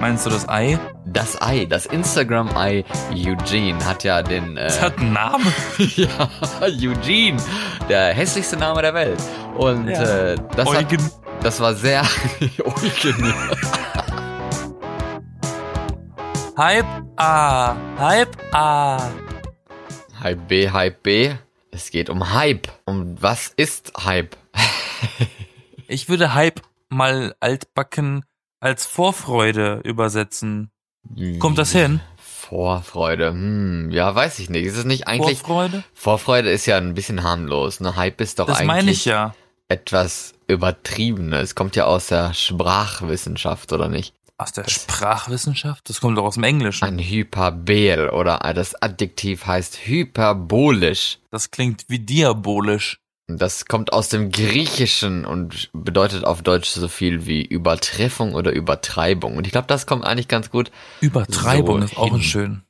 Meinst du das Ei? Das Ei, das Instagram-Ei Eugene hat ja den. Äh, Das hat einen Namen. ja, Eugene, der hässlichste Name der Welt. Und Ja. äh, das, hat, das war sehr. Eugen. Hype A. Hype A. Hype B, Hype B. Es geht um Hype. Um was ist Hype? Ich würde Hype mal altbacken als Vorfreude übersetzen. Kommt das hin? Vorfreude. Hm, ja, weiß ich nicht. Ist es nicht eigentlich. Vorfreude? Vorfreude ist ja ein bisschen harmlos. Ne? Hype ist doch Das eigentlich meine ich ja. etwas Übertriebenes. Kommt ja aus der Sprachwissenschaft, oder nicht? Aus der Sprachwissenschaft? Das kommt doch aus dem Englischen. Ein Hyperbel oder das Adjektiv heißt hyperbolisch. Das klingt wie diabolisch. Das kommt aus dem Griechischen und bedeutet auf Deutsch so viel wie Übertreffung oder Übertreibung. Und ich glaube, das kommt eigentlich ganz gut. Übertreibung So ist auch hin. schön.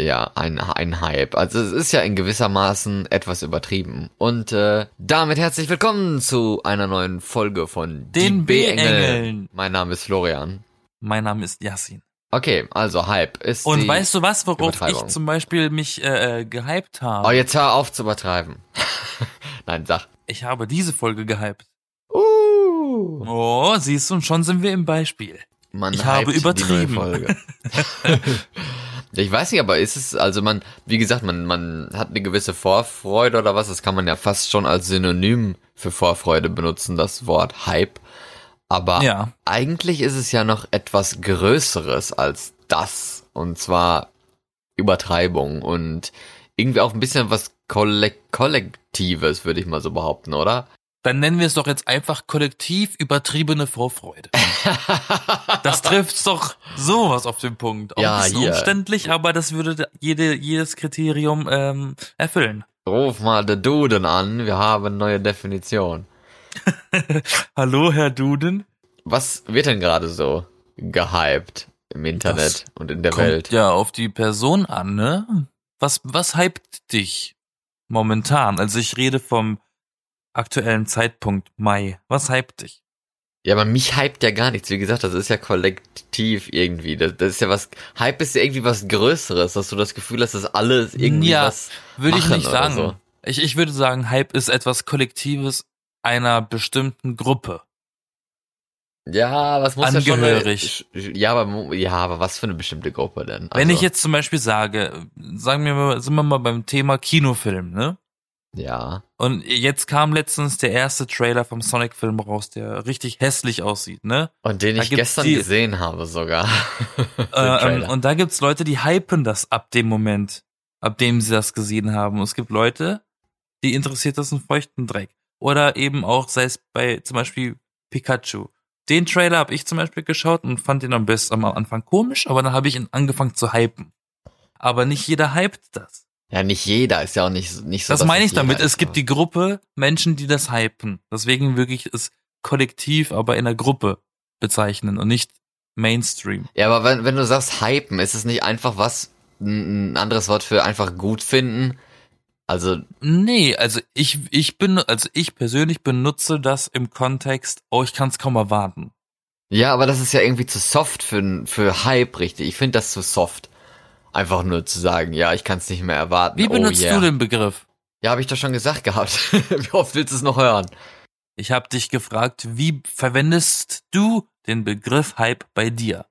Ja, ein, ein Hype. Also es ist ja in gewissermaßen etwas übertrieben. Und äh, damit herzlich willkommen zu einer neuen Folge von Den. B-Engeln. Mein Name ist Florian. Mein Name ist Yassin. Okay, also Hype ist Und weißt du was, worauf ich zum Beispiel mich äh, äh, gehypt habe? Oh, jetzt hör auf zu übertreiben. Nein, sag. Ich habe diese Folge gehypt. Uh, Oh, siehst du, und schon sind wir im Beispiel. man Ich habe übertrieben. ich weiß nicht, aber ist es, also man, wie gesagt, man, man hat eine gewisse Vorfreude oder was, das kann man ja fast schon als Synonym für Vorfreude benutzen, das Wort Hype. Aber Ja. eigentlich ist es ja noch etwas Größeres als das. Und zwar Übertreibung und irgendwie auch ein bisschen was Kollek Kollektives, würde ich mal so behaupten, oder? Dann nennen wir es doch jetzt einfach kollektiv übertriebene Vorfreude. Das trifft's doch sowas auf den Punkt. Auch Ja, ein bisschen umständlich, aber das würde jede, jedes Kriterium ähm, erfüllen. Ruf mal den Duden an, wir haben eine neue Definition. Hallo, Herr Duden. Was wird denn gerade so gehypt im Internet und in der Kommt Welt? ja auf die Person an, ne? Was, was hypt dich momentan? Also ich rede vom aktuellen Zeitpunkt Mai. Was hypt dich? Ja, aber mich hypt ja gar nichts. Wie gesagt, das ist ja kollektiv irgendwie. Das, das ist ja was. Hype ist ja irgendwie was Größeres, dass du das Gefühl hast, dass alles irgendwie Ja, was. Würde ich nicht sagen. so. Ich, ich würde sagen, Hype ist etwas Kollektives einer bestimmten Gruppe. Ja, was muss ja schon. Angehörig. eine- Ja, aber ja, aber was für eine bestimmte Gruppe denn? Wenn Also, ich jetzt zum Beispiel sage, sagen wir mal, sind wir mal beim Thema Kinofilm, ne? Ja. Und jetzt kam letztens der erste Trailer vom Sonic-Film raus, der richtig hässlich aussieht, ne? Und den Da ich gestern die- gesehen habe sogar. Äh, ähm, und da gibt's Leute, die hypen das ab dem Moment, ab dem sie das gesehen haben. Und es gibt Leute, die interessiert das einen feuchten Dreck. Oder eben auch, sei es bei zum Beispiel Pikachu. Den Trailer habe ich zum Beispiel geschaut und fand ihn am besten am Anfang komisch, aber dann habe ich ihn angefangen zu hypen. Aber nicht jeder hypt das. ja, nicht jeder ist ja auch nicht, nicht so. Das meine ich damit. Es gibt die Gruppe Menschen, die das hypen. Deswegen wirklich es kollektiv, aber in der Gruppe bezeichnen und nicht Mainstream. Ja, aber wenn, wenn du sagst hypen, ist es nicht einfach was, ein anderes Wort für einfach gut finden? Also, Nee, also ich, ich bin, also ich persönlich benutze das im Kontext, oh, ich kann es kaum erwarten. ja, aber das ist ja irgendwie zu soft für, für Hype, richtig. Ich finde das zu soft. Einfach nur zu sagen, ja, ich kann es nicht mehr erwarten. Wie benutzt oh, yeah. du den Begriff? Ja, habe ich doch schon gesagt gehabt. Wie oft willst du es noch hören? Ich habe dich gefragt, wie verwendest du den Begriff Hype bei dir?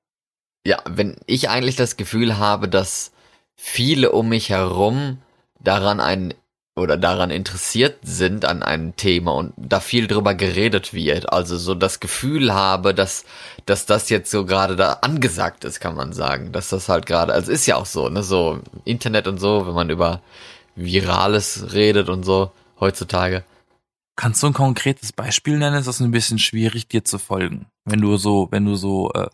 Ja, wenn ich eigentlich das Gefühl habe, dass viele um mich herum daran ein oder daran interessiert sind an einem Thema und da viel drüber geredet wird, also so das Gefühl habe, dass dass das jetzt so gerade da angesagt ist, kann man sagen, dass das halt gerade, also ist ja auch so, ne, so Internet und so, wenn man über Virales redet und so heutzutage. Kannst du ein konkretes Beispiel nennen? Ist ein bisschen schwierig, dir zu folgen, wenn du so, wenn du so äh,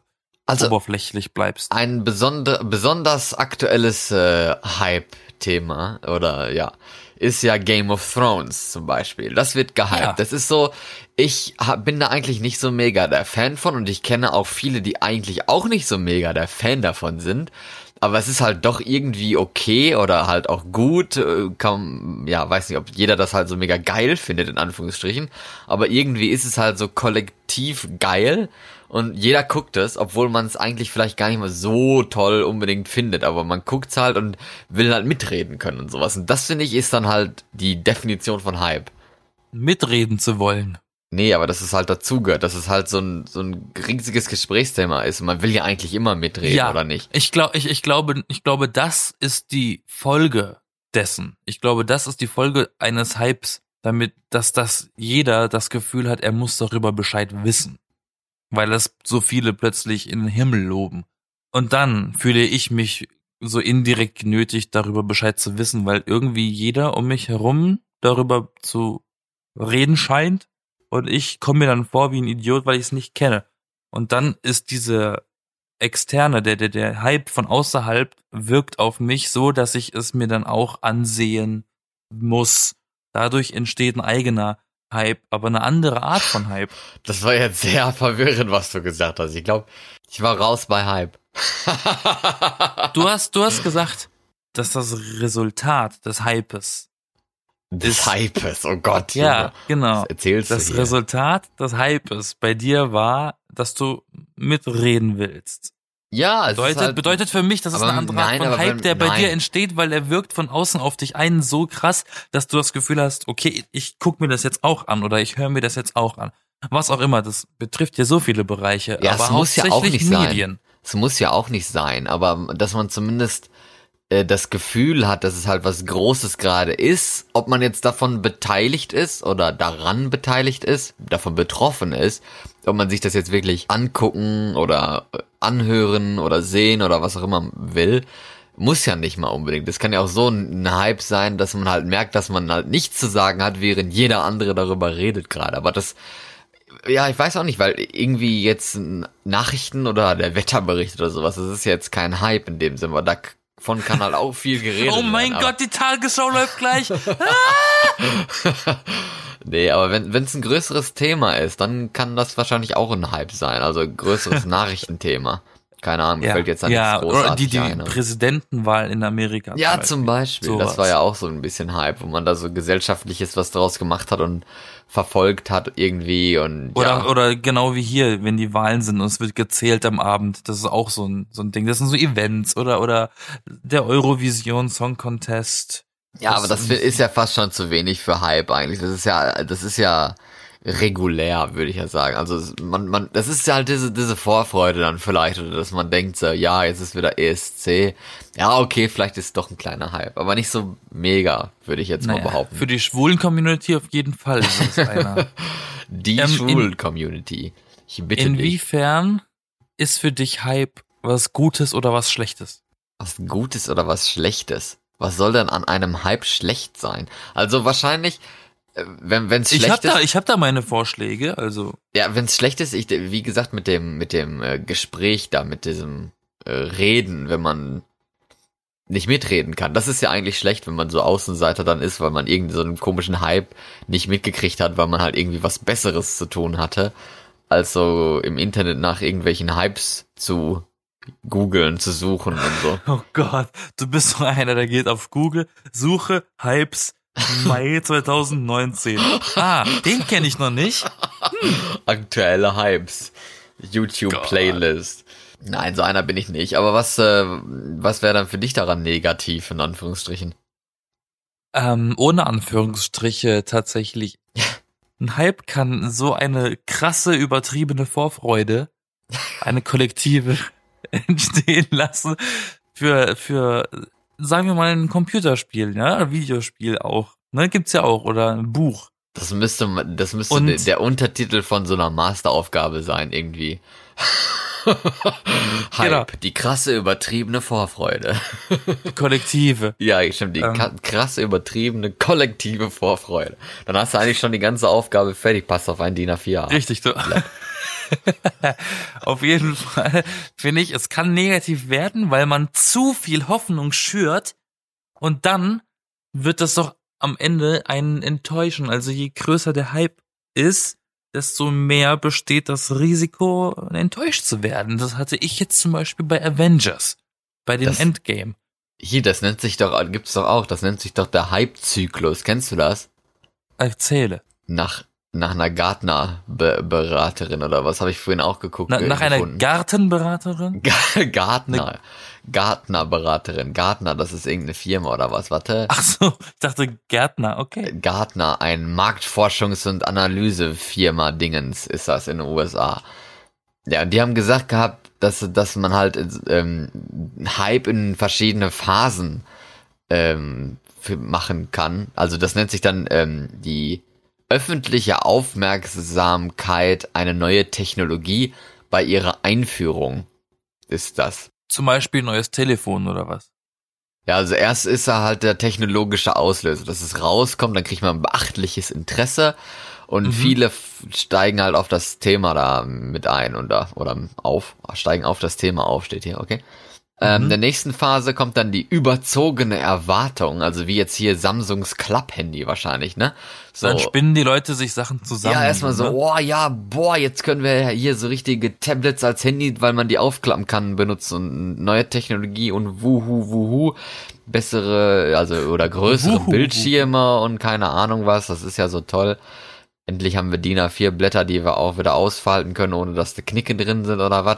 Also oberflächlich bleibst. ein besonder, besonders aktuelles äh, Hype-Thema oder ja, ist ja Game of Thrones zum Beispiel. Das wird gehypt. Ja. Das ist so, ich hab, bin da eigentlich nicht so mega der Fan von und ich kenne auch viele, die eigentlich auch nicht so mega der Fan davon sind. Aber es ist halt doch irgendwie okay oder halt auch gut. äh, Kann, ja, weiß nicht, ob jeder das halt so mega geil findet, in Anführungsstrichen. Aber irgendwie ist es halt so kollektiv geil. Und jeder guckt es, obwohl man es eigentlich vielleicht gar nicht mal so toll unbedingt findet, aber man guckt's halt und will halt mitreden können und sowas. Und das finde ich ist dann halt die Definition von Hype. Mitreden zu wollen. Nee, aber dass es halt dazugehört, dass es halt so ein, so ein riesiges Gesprächsthema ist. Man will ja eigentlich immer mitreden, Ja. oder nicht? Ich glaube, ich, ich glaube, ich glaube, das ist die Folge dessen. Ich glaube, das ist die Folge eines Hypes, damit, dass das jeder das Gefühl hat, er muss darüber Bescheid wissen. Weil das so viele plötzlich in den Himmel loben. Und dann fühle ich mich so indirekt genötigt, darüber Bescheid zu wissen, weil irgendwie jeder um mich herum darüber zu reden scheint. Und ich komme mir dann vor wie ein Idiot, weil ich es nicht kenne. Und dann ist diese externe, der, der, der Hype von außerhalb wirkt auf mich so, dass ich es mir dann auch ansehen muss. Dadurch entsteht ein eigener Hype, aber eine andere Art von Hype. Das war jetzt sehr verwirrend, was du gesagt hast. Ich glaube, ich war raus bei Hype. Du hast, du hast gesagt, dass das Resultat des Hypes, Des Ist- Hypes, oh Gott. ja, Junge. genau, Was erzählst das du hier? Resultat des Hypes bei dir war, dass du mitreden willst. Ja, es ist Bedeutet, halt, bedeutet für mich, das ist aber eine andere Art nein, von aber Hype, der bei nein. dir entsteht, weil er wirkt von außen auf dich ein so krass, dass du das Gefühl hast, okay, ich guck mir das jetzt auch an oder ich höre mir das jetzt auch an. Was auch immer, das betrifft ja so viele Bereiche, Ja, aber es muss ja auch nicht sein. Medien. es muss ja auch nicht sein, aber dass man zumindest äh, das Gefühl hat, dass es halt was Großes gerade ist, ob man jetzt davon beteiligt ist oder daran beteiligt ist, davon betroffen ist, ob man sich das jetzt wirklich angucken oder äh, anhören oder sehen oder was auch immer will, muss ja nicht mal unbedingt. Das kann ja auch so ein Hype sein, dass man halt merkt, dass man halt nichts zu sagen hat, während jeder andere darüber redet gerade. Aber das, ja, ich weiß auch nicht, weil irgendwie jetzt Nachrichten oder der Wetterbericht oder sowas, das ist jetzt kein Hype in dem Sinne, weil davon kann halt auch viel geredet Oh mein werden. Gott, die Tagesschau läuft gleich. Nee, aber wenn es ein größeres Thema ist, dann kann das wahrscheinlich auch ein Hype sein. Also ein größeres Nachrichtenthema. Keine Ahnung, ja, fällt jetzt da ja oder die, die ein. aber- Präsidentenwahl in Amerika. Ja, zum Beispiel. Sowas. Das war ja auch so ein bisschen Hype, wo man da so gesellschaftliches was draus gemacht hat und verfolgt hat irgendwie und Oder, ja. oder genau wie hier, wenn die Wahlen sind und es wird gezählt am Abend. Das ist auch so ein, so ein Ding. Das sind so Events oder, oder der Eurovision Song Contest. Ja, aber das ist ja fast schon zu wenig für Hype eigentlich. Das ist ja, das ist ja regulär, würde ich ja sagen. Also man, man, das ist ja halt diese, diese Vorfreude dann vielleicht, oder dass man denkt so, ja, jetzt ist wieder ESC. Ja, okay, vielleicht ist es doch ein kleiner Hype, aber nicht so mega, würde ich jetzt mal Naja, behaupten. für die schwulen Community auf jeden Fall ist es einer. die Ähm, schwulen Community. Ich bitte dich. Inwiefern ist für dich Hype was Gutes oder was Schlechtes? Was Gutes oder was Schlechtes? Was soll denn an einem Hype schlecht sein? Also wahrscheinlich, äh, wenn wenn's Ich schlecht hab ist. da, ich hab da meine Vorschläge, also. Ja, wenn es schlecht ist, ich, wie gesagt, mit dem, mit dem äh, Gespräch da, mit diesem äh, Reden, wenn man nicht mitreden kann. Das ist ja eigentlich schlecht, wenn man so Außenseiter dann ist, weil man irgendwie so einen komischen Hype nicht mitgekriegt hat, weil man halt irgendwie was Besseres zu tun hatte, als so im Internet nach irgendwelchen Hypes zu googeln, zu suchen und so. Oh Gott, du bist so einer, der geht auf Google, Suche Hypes Mai 2019. Ah, den kenne ich noch nicht. Aktuelle Hypes. YouTube Gott. Playlist. Nein, so einer bin ich nicht. Aber was, äh, was wäre dann für dich daran negativ, in Anführungsstrichen? Ähm, ohne Anführungsstriche tatsächlich. Ein Hype kann so eine krasse, übertriebene Vorfreude, eine kollektive entstehen lassen für, für, sagen wir mal, ein Computerspiel, ja, ein Videospiel auch. Ne, gibt's ja auch, oder ein Buch. Das müsste, das müsste Und- der, der Untertitel von so einer Masteraufgabe sein, irgendwie. Hype, Genau. die krasse übertriebene Vorfreude. Kollektive. Ja, stimmt, die Ähm. krasse übertriebene kollektive Vorfreude. Dann hast du eigentlich schon die ganze Aufgabe fertig, passt auf ein DIN A4. Richtig, du. Auf jeden Fall finde ich, es kann negativ werden, weil man zu viel Hoffnung schürt und dann wird das doch am Ende einen enttäuschen. Also je größer der Hype ist, desto mehr besteht das Risiko, enttäuscht zu werden. Das hatte ich jetzt zum Beispiel bei Avengers, bei dem Das- Endgame. Hier, das nennt sich doch, gibt's doch auch, das nennt sich doch der Hype-Zyklus. Kennst du das? Erzähle. Nach nach einer Gartner-Beraterin oder was habe ich vorhin auch geguckt. Na, äh, nach einer gefunden. Gartenberaterin? Gartner. Gartner-Beraterin. Gartner, das ist irgendeine Firma oder was? Warte. Ach so, ich dachte Gärtner, okay. Gartner, ein Marktforschungs- und Analysefirma Dingens ist das in den USA. Ja, die haben gesagt gehabt, dass, dass man halt ähm, Hype in verschiedene Phasen ähm, machen kann. Also das nennt sich dann ähm, die öffentliche Aufmerksamkeit, eine neue Technologie bei ihrer Einführung ist das. Zum Beispiel neues Telefon oder was? Ja, also erst ist er halt der technologische Auslöser, dass es rauskommt, dann kriegt man ein beachtliches Interesse und Mhm. viele steigen halt auf das Thema da mit ein und da, oder auf, steigen auf das Thema auf, steht hier, okay. Ähm, Mhm. in der nächsten Phase kommt dann die überzogene Erwartung, also wie jetzt hier Samsungs Club-Handy wahrscheinlich, ne? So, Dann spinnen die Leute sich Sachen zusammen. ja, erstmal so, ne? oh ja, boah, jetzt können wir hier so richtige Tablets als Handy, weil man die aufklappen kann, benutzen und neue Technologie und wuhu, wuhu, bessere, also oder größere Wuhu, Bildschirme und keine Ahnung was, das ist ja so toll. Endlich haben wir DIN A4 Blätter, die wir auch wieder ausfalten können, ohne dass die Knicke drin sind oder was.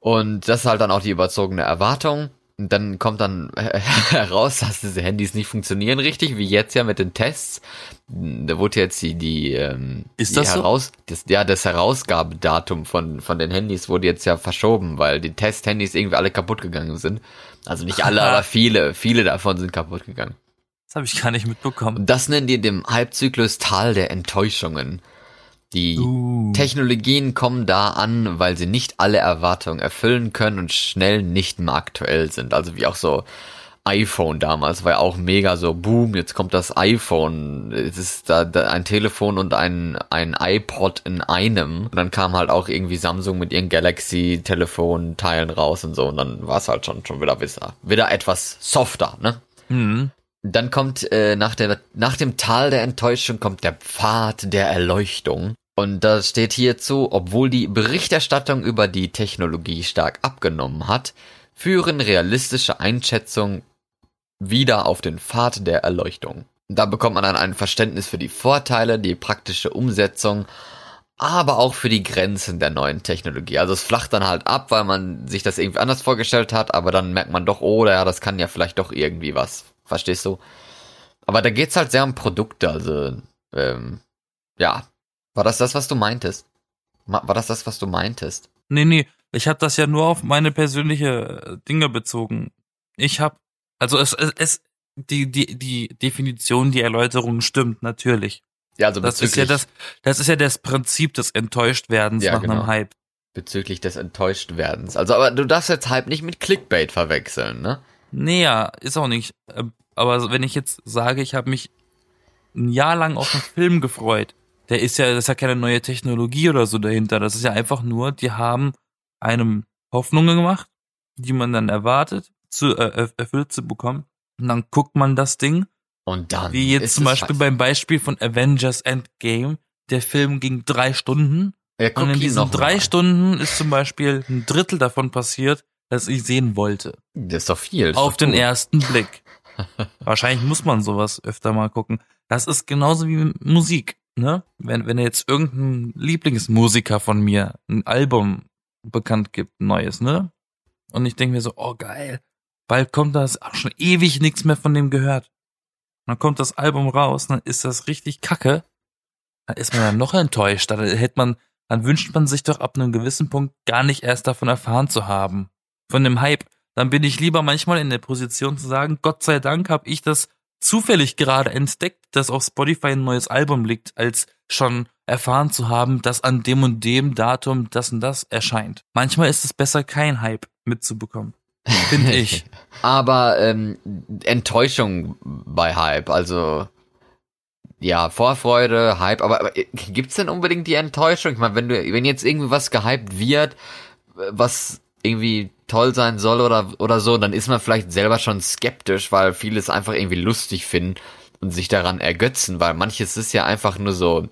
Und das ist halt dann auch die überzogene Erwartung. Und dann kommt dann heraus, dass diese Handys nicht funktionieren richtig, wie jetzt ja mit den Tests. Da wurde jetzt die, die, ähm, Ist die das so? heraus, das, ja, das Herausgabedatum von, von den Handys wurde jetzt ja verschoben, weil die Test-Handys irgendwie alle kaputt gegangen sind. Also nicht alle, aber viele, viele davon sind kaputt gegangen. Das habe ich gar nicht mitbekommen. Und das nennen die dem Halbzyklus Tal der Enttäuschungen. Die Uh. Technologien kommen da an, weil sie nicht alle Erwartungen erfüllen können und schnell nicht mehr aktuell sind. Also wie auch so iPhone damals war ja auch mega so, boom, jetzt kommt das iPhone. Es ist da, da ein Telefon und ein, ein iPod in einem. Und dann kam halt auch irgendwie Samsung mit ihren Galaxy-Telefonteilen raus und so. Und dann war es halt schon, schon wieder, wieder, wieder etwas softer, ne? Hm. Dann kommt äh, nach, der, nach dem Tal der Enttäuschung kommt der Pfad der Erleuchtung. Und da steht hierzu, obwohl die Berichterstattung über die Technologie stark abgenommen hat, führen realistische Einschätzungen wieder auf den Pfad der Erleuchtung. Da bekommt man dann ein Verständnis für die Vorteile, die praktische Umsetzung, aber auch für die Grenzen der neuen Technologie. Also es flacht dann halt ab, weil man sich das irgendwie anders vorgestellt hat, aber dann merkt man doch, oh, ja, das kann ja vielleicht doch irgendwie was. Verstehst du? Aber da geht's halt sehr um Produkte, also, ähm, ja. War das das, was du meintest? War das das, was du meintest? Nee, nee, ich habe das ja nur auf meine persönliche äh, Dinge bezogen. Ich habe, also es, es, es die, die, die Definition, die Erläuterung stimmt, natürlich. Ja, also Das ist ja das, das ist ja das Prinzip des Enttäuschtwerdens Ja, nach genau. einem Hype. bezüglich des Enttäuschtwerdens. Also, aber du darfst jetzt Hype nicht mit Clickbait verwechseln, ne? Nee, ja, ist auch nicht. äh, Aber wenn ich jetzt sage, ich habe mich ein Jahr lang auf einen Film gefreut, der ist ja, das ist ja keine neue Technologie oder so dahinter. Das ist ja einfach nur, die haben einem Hoffnungen gemacht, die man dann erwartet, zu, äh, erf- erfüllt zu bekommen. Und dann guckt man das Ding, Und dann. wie jetzt zum Beispiel scheiße. beim Beispiel von Avengers Endgame. Der Film ging drei Stunden ja, und in diesen drei mal. Stunden ist zum Beispiel ein Drittel davon passiert, das ich sehen wollte. Das ist doch viel. Auf doch den gut. ersten Blick. Wahrscheinlich muss man sowas öfter mal gucken. Das ist genauso wie Musik, ne? Wenn, wenn jetzt irgendein Lieblingsmusiker von mir ein Album bekannt gibt, ein neues, ne? Und ich denke mir so, oh geil, bald kommt das, auch schon ewig nichts mehr von dem gehört. Dann kommt das Album raus, dann ist das richtig kacke. Dann ist man dann noch enttäuscht. Dann hätte man, dann wünscht man sich doch ab einem gewissen Punkt gar nicht erst davon erfahren zu haben. Von dem Hype. Dann bin ich lieber manchmal in der Position zu sagen, Gott sei Dank habe ich das zufällig gerade entdeckt, dass auf Spotify ein neues Album liegt, als schon erfahren zu haben, dass an dem und dem Datum das und das erscheint. Manchmal ist es besser, kein Hype mitzubekommen. Finde ich. Aber ähm, Enttäuschung bei Hype, also ja, Vorfreude, Hype, aber, aber gibt's denn unbedingt die Enttäuschung? Ich meine, wenn du, wenn jetzt irgendwie was gehypt wird, was irgendwie toll sein soll oder oder so, dann ist man vielleicht selber schon skeptisch, weil viele es einfach irgendwie lustig finden und sich daran ergötzen, weil manches ist ja einfach nur so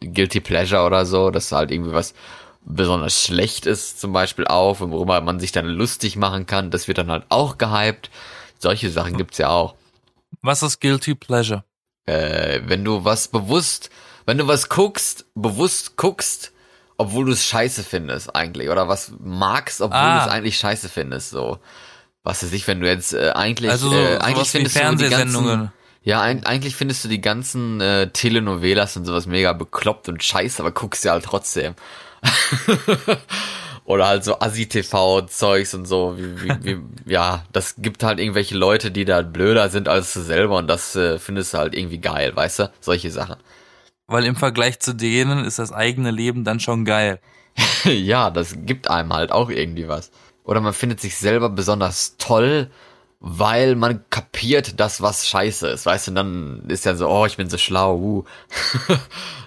guilty pleasure oder so, dass halt irgendwie was besonders schlecht ist, zum Beispiel auch, worüber man sich dann lustig machen kann, das wird dann halt auch gehypt. Solche Sachen gibt's ja auch. Was ist Guilty Pleasure? Äh, wenn du was bewusst, wenn du was guckst, bewusst guckst, obwohl du es scheiße findest eigentlich oder was magst, obwohl Ah. du es eigentlich scheiße findest, so. Was weiß ich, wenn du jetzt äh, eigentlich, Also so, äh, eigentlich findest du die ganzen, Fernsehsendungen. ja, ein, eigentlich findest du die ganzen äh, Telenovelas und sowas mega bekloppt und scheiße, aber guckst ja halt trotzdem. Oder halt so Assi-TV-Zeugs und so. Wie, wie, wie, ja, das gibt halt irgendwelche Leute, die da blöder sind als du selber und das äh, findest du halt irgendwie geil, weißt du? Solche Sachen. Weil im Vergleich zu denen ist das eigene Leben dann schon geil. ja, das gibt einem halt auch irgendwie was. Oder man findet sich selber besonders toll, weil man kapiert, dass was scheiße ist, weißt du? Und dann ist ja so, oh, ich bin so schlau. Uh.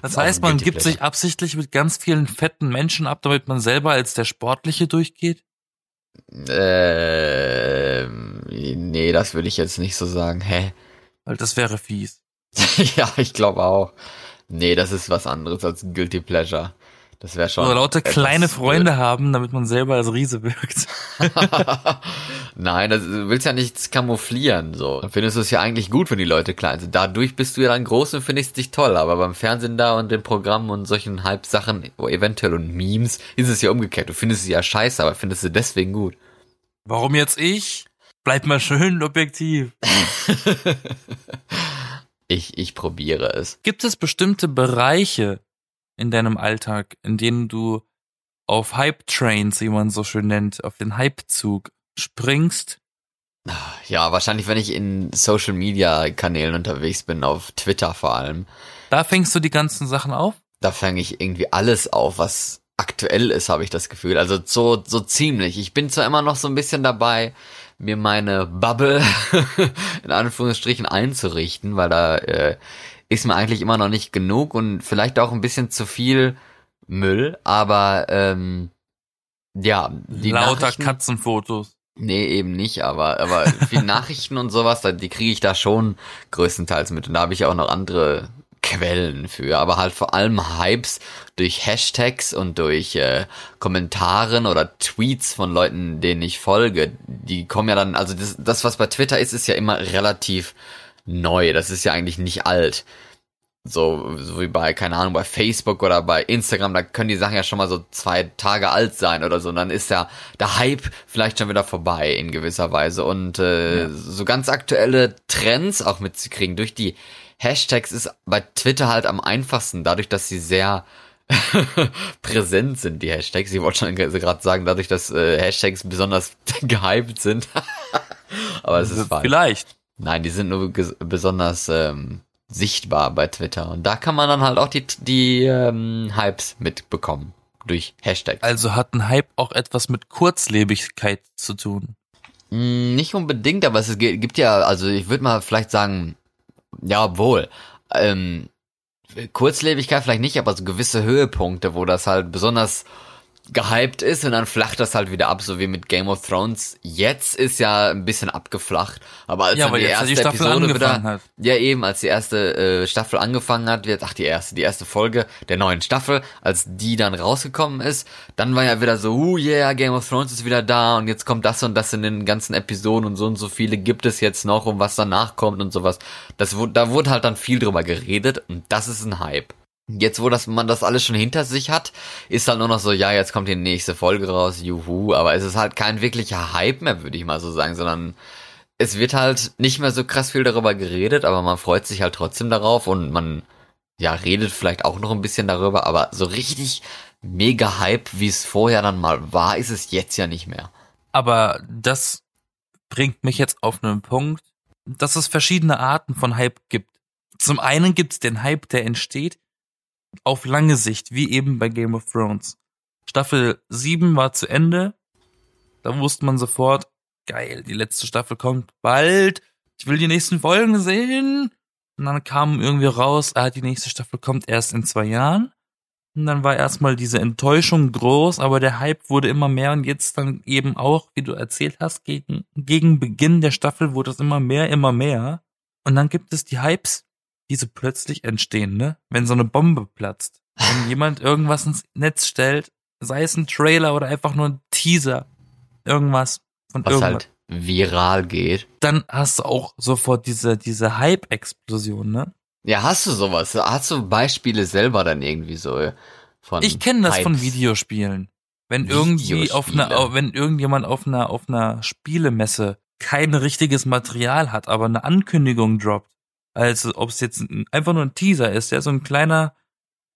Das auch heißt, man gibt sich absichtlich mit ganz vielen fetten Menschen ab, damit man selber als der Sportliche durchgeht? Ähm, nee, das würde ich jetzt nicht so sagen. Hä? Weil das wäre fies. ja, ich glaube auch. Nee, das ist was anderes als ein Guilty Pleasure. Das wäre schon. Oder lauter kleine blöd. Freunde haben, damit man selber als Riese wirkt. Nein, das, du willst ja nichts kamouflieren, so. Dann findest du es ja eigentlich gut, wenn die Leute klein sind. Dadurch bist du ja dann groß und findest dich toll. Aber beim Fernsehen da und den Programmen und solchen Halbsachen, eventuell und Memes, ist es ja umgekehrt. Du findest sie ja scheiße, aber findest sie deswegen gut. Warum jetzt ich? Bleib mal schön objektiv. Ich, ich probiere es. Gibt es bestimmte Bereiche in deinem Alltag, in denen du auf Hype-Trains, wie man so schön nennt, auf den Hype-Zug springst? Ja, wahrscheinlich, wenn ich in Social Media Kanälen unterwegs bin, auf Twitter vor allem, Da fängst du die ganzen Sachen auf? da fange ich irgendwie alles auf, was aktuell ist, habe ich das Gefühl. Also so, so ziemlich. Ich bin zwar immer noch so ein bisschen dabei, mir meine Bubble in Anführungsstrichen einzurichten, weil da äh, ist mir eigentlich immer noch nicht genug und vielleicht auch ein bisschen zu viel Müll, aber ähm, ja, die Lauter Katzenfotos. Nee, eben nicht, aber, aber viel Nachrichten und sowas, die kriege ich da schon größtenteils mit. Und da habe ich auch noch andere Quellen für. Aber halt vor allem Hypes durch Hashtags und durch äh, Kommentaren oder Tweets von Leuten, denen ich folge. Die kommen ja dann, also das, das, was bei Twitter ist, ist ja immer relativ neu. Das ist ja eigentlich nicht alt. So, so wie bei, keine Ahnung, bei Facebook oder bei Instagram, da können die Sachen ja schon mal so zwei Tage alt sein oder so. Und dann ist ja der Hype vielleicht schon wieder vorbei in gewisser Weise. Und äh, so ganz aktuelle Trends auch mitzukriegen durch die Hashtags ist bei Twitter halt am einfachsten, dadurch, dass sie sehr präsent sind, die Hashtags. Ich wollte schon gerade sagen, dadurch, dass äh, Hashtags besonders gehypt sind. Aber es ist falsch. Vielleicht. Nein, die sind nur besonders ähm, sichtbar bei Twitter. Und da kann man dann halt auch die, die ähm, Hypes mitbekommen. Durch Hashtags. Also hat ein Hype auch etwas mit Kurzlebigkeit zu tun. Mm, Nicht unbedingt, aber es gibt ja, also ich würde mal vielleicht sagen, ja, obwohl, ähm, Kurzlebigkeit vielleicht nicht, aber so gewisse Höhepunkte, wo das halt besonders gehypt ist und dann flacht das halt wieder ab, so wie mit Game of Thrones. Jetzt ist ja ein bisschen abgeflacht, aber als Ja, dann die jetzt, erste die Staffel Episode angefangen wieder, hat. ja eben, als die erste äh, Staffel angefangen hat, wird, ach die erste, die erste Folge der neuen Staffel, als die dann rausgekommen ist, dann war ja wieder so, uh yeah, Game of Thrones ist wieder da und jetzt kommt das und das in den ganzen Episoden und so und so viele gibt es jetzt noch und was danach kommt und sowas. Das wurde, da wurde halt dann viel drüber geredet und das ist ein Hype. Jetzt, wo das, man das alles schon hinter sich hat, ist halt nur noch so, ja, jetzt kommt die nächste Folge raus, juhu, aber es ist halt kein wirklicher Hype mehr, würde ich mal so sagen, sondern es wird halt nicht mehr so krass viel darüber geredet, aber man freut sich halt trotzdem darauf und man, ja, redet vielleicht auch noch ein bisschen darüber, aber so richtig mega Hype, wie es vorher dann mal war, ist es jetzt ja nicht mehr. Aber das bringt mich jetzt auf einen Punkt, dass es verschiedene Arten von Hype gibt. Zum einen gibt es den Hype, der entsteht auf lange Sicht, wie eben bei Game of Thrones. Staffel 7 war zu Ende. Da wusste man sofort, geil, die letzte Staffel kommt bald. Ich will die nächsten Folgen sehen. Und dann kam irgendwie raus, ah, die nächste Staffel kommt erst in zwei Jahren. Und dann war erstmal diese Enttäuschung groß, aber der Hype wurde immer mehr und jetzt dann eben auch, wie du erzählt hast, gegen, gegen Beginn der Staffel wurde es immer mehr, immer mehr. Und dann gibt es die Hypes, die so plötzlich entstehen, ne? Wenn so eine Bombe platzt. Wenn jemand irgendwas ins Netz stellt, sei es ein Trailer oder einfach nur ein Teaser, irgendwas von Was irgendwas. halt viral geht. Dann hast du auch sofort diese, diese Hype-Explosion, ne? Ja, hast du sowas? Hast du Beispiele selber dann irgendwie so von Ich kenne das von Hypes? Videospielen. Wenn irgendwie auf einer, wenn irgendjemand auf einer, auf einer Spielemesse kein richtiges Material hat, aber eine Ankündigung droppt, also ob es jetzt ein, einfach nur ein Teaser ist, ja, so ein kleiner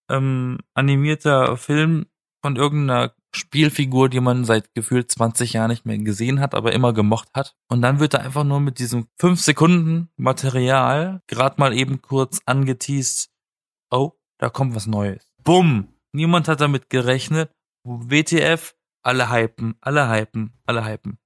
ähm, animierter Film von irgendeiner Spielfigur, die man seit gefühlt 20 Jahren nicht mehr gesehen hat, aber immer gemocht hat. Und dann wird da einfach nur mit diesem 5 Sekunden Material gerade mal eben kurz angeteased, oh, da kommt was Neues. Bumm! Niemand hat damit gerechnet. WTF, alle hypen, alle hypen, alle hypen.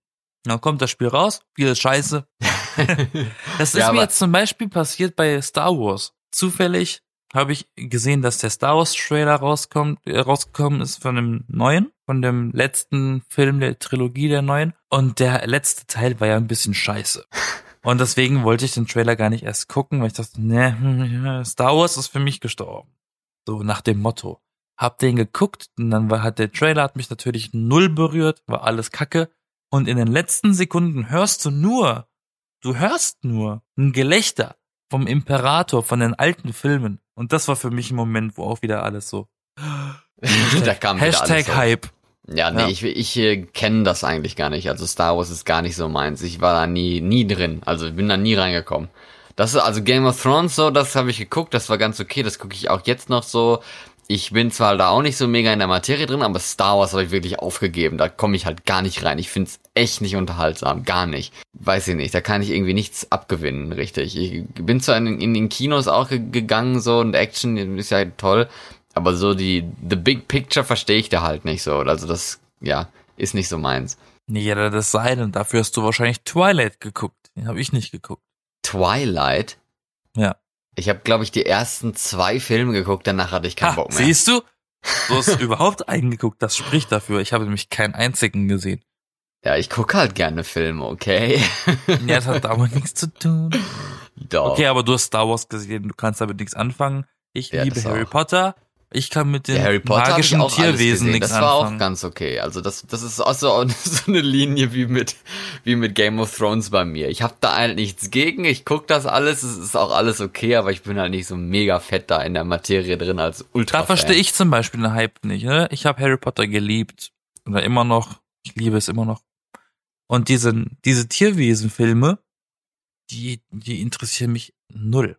Dann kommt das Spiel raus, Spiel ist scheiße. Das ist Ja, mir jetzt zum Beispiel passiert bei Star Wars. Zufällig habe ich gesehen, dass der Star Wars Trailer rauskommt, äh, rausgekommen ist von dem neuen, von dem letzten Film der Trilogie der neuen. Und der letzte Teil war ja ein bisschen scheiße. Und deswegen wollte ich den Trailer gar nicht erst gucken, weil ich dachte, ne, Star Wars ist für mich gestorben. So nach dem Motto. Hab den geguckt und dann war, hat der Trailer hat mich natürlich null berührt, war alles kacke. Und in den letzten Sekunden hörst du nur, du hörst nur ein Gelächter vom Imperator, von den alten Filmen. Und das war für mich ein Moment, wo auch wieder alles so. da kam alles Hashtag so. Hype. Ja, nee, Ja. ich, ich äh, kenne das eigentlich gar nicht. Also Star Wars ist gar nicht so meins. Ich war da nie, nie drin. Also bin da nie reingekommen. Das ist also Game of Thrones so, das habe ich geguckt, das war ganz okay, das gucke ich auch jetzt noch so. Ich bin zwar da auch nicht so mega in der Materie drin, aber Star Wars habe ich wirklich aufgegeben. Da komme ich halt gar nicht rein. Ich find's echt nicht unterhaltsam, gar nicht. Weiß ich nicht, da kann ich irgendwie nichts abgewinnen, richtig. Ich bin zwar in, in den Kinos auch ge gegangen so und Action ist ja toll, aber so die the big picture verstehe ich da halt nicht so. Also das ja, ist nicht so meins. Nee, jeder das sein und dafür hast du wahrscheinlich Twilight geguckt. Den habe ich nicht geguckt. Twilight. Ja. Ich habe glaube ich die ersten zwei Filme geguckt, danach hatte ich keinen Ha, Bock mehr. siehst du? Du hast überhaupt eingeguckt, das spricht dafür. Ich habe nämlich keinen einzigen gesehen. Ja, ich gucke halt gerne Filme, okay? Ja, das hat damit nichts zu tun. Doch. Okay, aber du hast Star Wars gesehen, du kannst damit nichts anfangen. Ich Ja, liebe Harry auch. Potter. Ich kann mit den Harry Potter magischen auch Tierwesen nichts Das war anfangen. auch ganz okay. Also das, das ist auch so, so eine Linie wie mit, wie mit Game of Thrones bei mir. Ich habe da halt nichts gegen. Ich guck das alles. Es ist auch alles okay, aber ich bin halt nicht so mega fett da in der Materie drin als Ultra. da verstehe ich zum Beispiel den Hype nicht. Ne? Ich habe Harry Potter geliebt. Oder immer noch. Ich liebe es immer noch. Und diese, diese Tierwesenfilme, die, die interessieren mich null.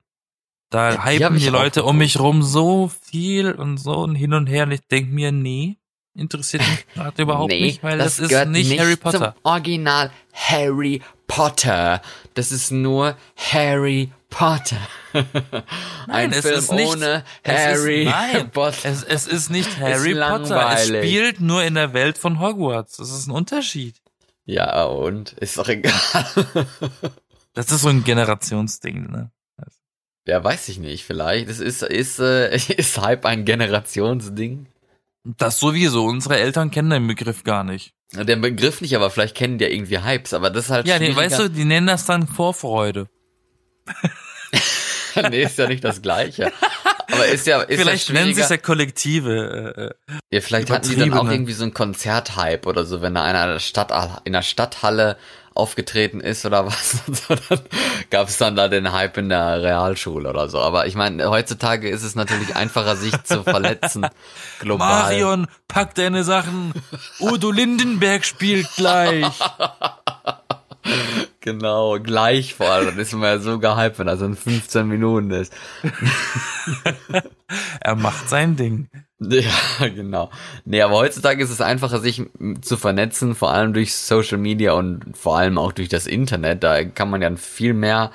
Da Ja, hypen die Leute um mich rum so viel und so und hin und her. Und ich denk mir, nee, interessiert mich gerade überhaupt nicht, weil das, ist gehört nicht, Harry Potter. Zum Original Harry Potter. Das ist nur Harry Potter. Ein es Film ist nicht- ohne Harry ist, nein, Potter. es, es ist nicht Harry Potter. Es spielt nur in der Welt von Hogwarts. Das ist ein Unterschied. Ja, und? Ist doch egal. Das ist so ein Generationsding, ne? Ja, weiß ich nicht, vielleicht. Es ist, ist, äh, ist Hype ein Generationsding? Das sowieso. Unsere Eltern kennen den Begriff gar nicht. Den Begriff nicht, aber vielleicht kennen die ja irgendwie Hypes, aber das ist halt Ja, die, schwieriger. weißt du, die nennen das dann Vorfreude. nee, ist ja nicht das Gleiche. Aber ist ja, ist Vielleicht ja nennen sie es ja Kollektive. Äh, äh. Ja, vielleicht hatten die dann auch irgendwie so einen Konzerthype oder so, wenn da einer in der, Stadt, in der Stadthalle aufgetreten ist oder was. Und so, dann gab es dann da den Hype in der Realschule oder so. Aber ich meine, heutzutage ist es natürlich einfacher, sich zu verletzen. Global. Marion, pack deine Sachen. Udo Lindenberg spielt gleich. Genau, gleich vor allem. Dann ist man ja so gehypt, wenn das in 15 Minuten ist. Er macht sein Ding. Ja, genau. Nee, aber heutzutage ist es einfacher, sich zu vernetzen, vor allem durch Social Media und vor allem auch durch das Internet. Da kann man ja viel mehr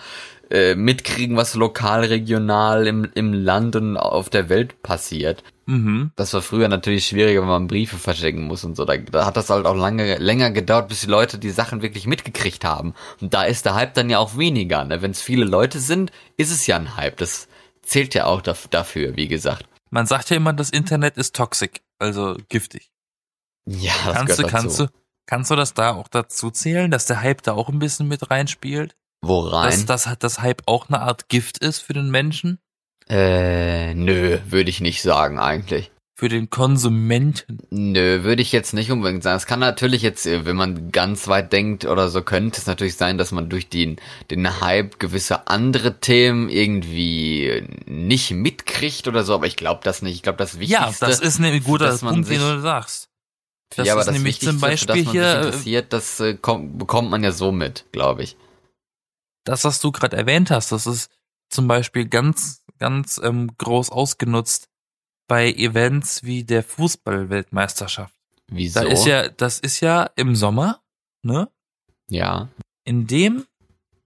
äh, mitkriegen, was lokal, regional im, im Land und auf der Welt passiert. Mhm. Das war früher natürlich schwieriger, wenn man Briefe verschicken muss und so. Da, da hat das halt auch lange, länger gedauert, bis die Leute die Sachen wirklich mitgekriegt haben. Und da ist der Hype dann ja auch weniger. Ne? Wenn es viele Leute sind, ist es ja ein Hype. Das zählt ja auch daf dafür, wie gesagt. Man sagt ja immer, das Internet ist toxic, also giftig. Ja, das kannst du, kannst dazu. du, kannst du das da auch dazu zählen, dass der Hype da auch ein bisschen mit reinspielt? Wo rein? Dass, halt das Hype auch eine Art Gift ist für den Menschen? Äh, nö, würde ich nicht sagen eigentlich. Für den Konsumenten. Nö, würde ich jetzt nicht unbedingt sagen. Es kann natürlich jetzt, äh, wenn man ganz weit denkt oder so, könnte es natürlich sein, dass man durch den, den Hype gewisse andere Themen irgendwie nicht mitkriegt oder so, aber ich glaube das nicht. Ich glaube, das Wichtigste... Ja, das ist ein guter dass man Punkt, den sich- du sagst. Das ja, aber ist das nämlich zum Beispiel man hier, sich äh, interessiert, das äh, kommt, bekommt man ja so mit, glaube ich. das, was du gerade erwähnt hast, das ist zum Beispiel ganz, ganz ähm, groß ausgenutzt bei Events wie der Fußball-Weltmeisterschaft. Wieso? Da ist ja, das ist ja im Sommer, ne? ja. In dem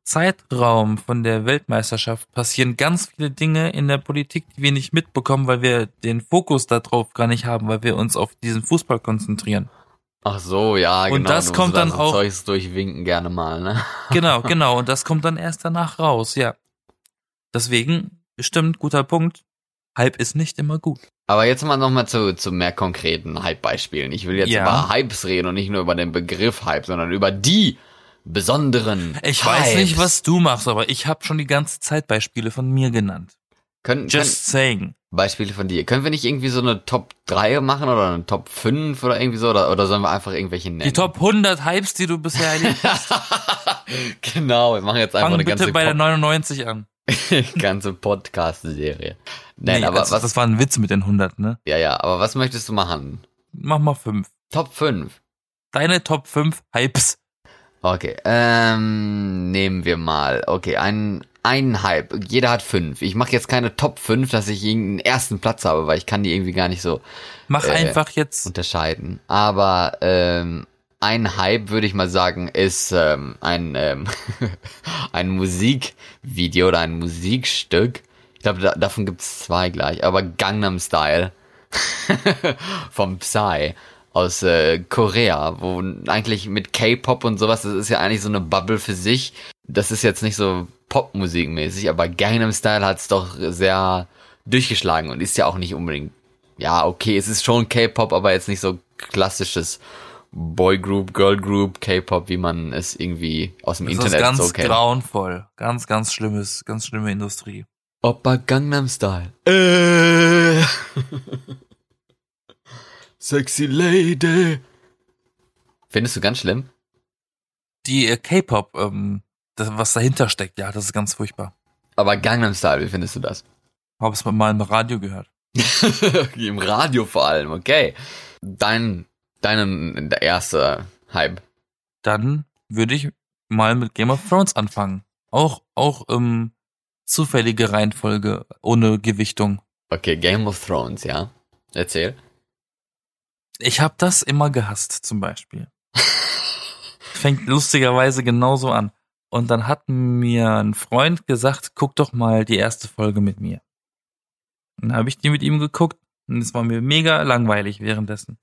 Zeitraum von der Weltmeisterschaft passieren ganz viele Dinge in der Politik, die wir nicht mitbekommen, weil wir den Fokus darauf gar nicht haben, weil wir uns auf diesen Fußball konzentrieren. Ach so, ja, Und genau. das du kommt dann auch- Zeugs durchwinken gerne mal, ne? Genau, genau. Und das kommt dann erst danach raus, ja. Deswegen, stimmt, guter Punkt. Hype ist nicht immer gut. Aber jetzt mal nochmal zu, zu mehr konkreten Hype-Beispielen. Ich will jetzt Ja. über Hypes reden und nicht nur über den Begriff Hype, sondern über die besonderen Ich Hypes. weiß nicht, was du machst, aber ich habe schon die ganze Zeit Beispiele von mir genannt. Können, Just saying. können Beispiele von dir. Können wir nicht irgendwie so eine Top 3 machen oder eine Top 5 oder irgendwie so? Oder, oder sollen wir einfach irgendwelche nennen? Die Top 100 Hypes, die du bisher erlebt hast, genau, wir machen jetzt einfach fang eine bitte ganze, bei der Pod 99 an. ganze Podcast-Serie. Nein, Nee, aber also, was, Das war ein Witz mit den 100, ne? ja, ja, aber was möchtest du machen? Mach mal 5. Top 5. Deine Top 5 Hypes. Okay, ähm, nehmen wir mal. Okay, ein, ein Hype. Jeder hat fünf. Ich mache jetzt keine Top 5, dass ich irgendeinen ersten Platz habe, weil ich kann die irgendwie gar nicht so Mach Äh, einfach jetzt. unterscheiden. Aber ähm, ein Hype, würde ich mal sagen, ist ähm, ein, ähm, ein Musikvideo oder ein Musikstück. Ich glaube, da, davon gibt's zwei gleich. Aber Gangnam Style vom Psy aus äh, Korea, wo eigentlich mit K-Pop und sowas, das ist ja eigentlich so eine Bubble für sich. Das ist jetzt nicht so Popmusikmäßig, aber Gangnam Style hat's doch sehr durchgeschlagen und ist ja auch nicht unbedingt ja, okay, es ist schon K-Pop, aber jetzt nicht so klassisches Boygroup, Girlgroup, K-Pop, wie man es irgendwie aus dem Das Internet ist ganz so kennt. grauenvoll. Ganz, ganz schlimmes, ganz schlimme Industrie. Oppa Gangnam Style. Äh. Sexy Lady. Findest du ganz schlimm? Die äh, K-Pop, ähm, das, was dahinter steckt, ja, das ist ganz furchtbar. Aber Gangnam Style, wie findest du das? Habe es mal im Radio gehört. Im Radio vor allem, okay. Dein, dein erster Hype. Dann würde ich mal mit Game of Thrones anfangen. Auch, auch ähm, zufällige Reihenfolge, ohne Gewichtung. Okay, Game of Thrones, ja. Erzähl. Ich habe das immer gehasst, zum Beispiel. Fängt lustigerweise genauso an. Und dann hat mir ein Freund gesagt, guck doch mal die erste Folge mit mir. Und dann habe ich die mit ihm geguckt und es war mir mega langweilig währenddessen.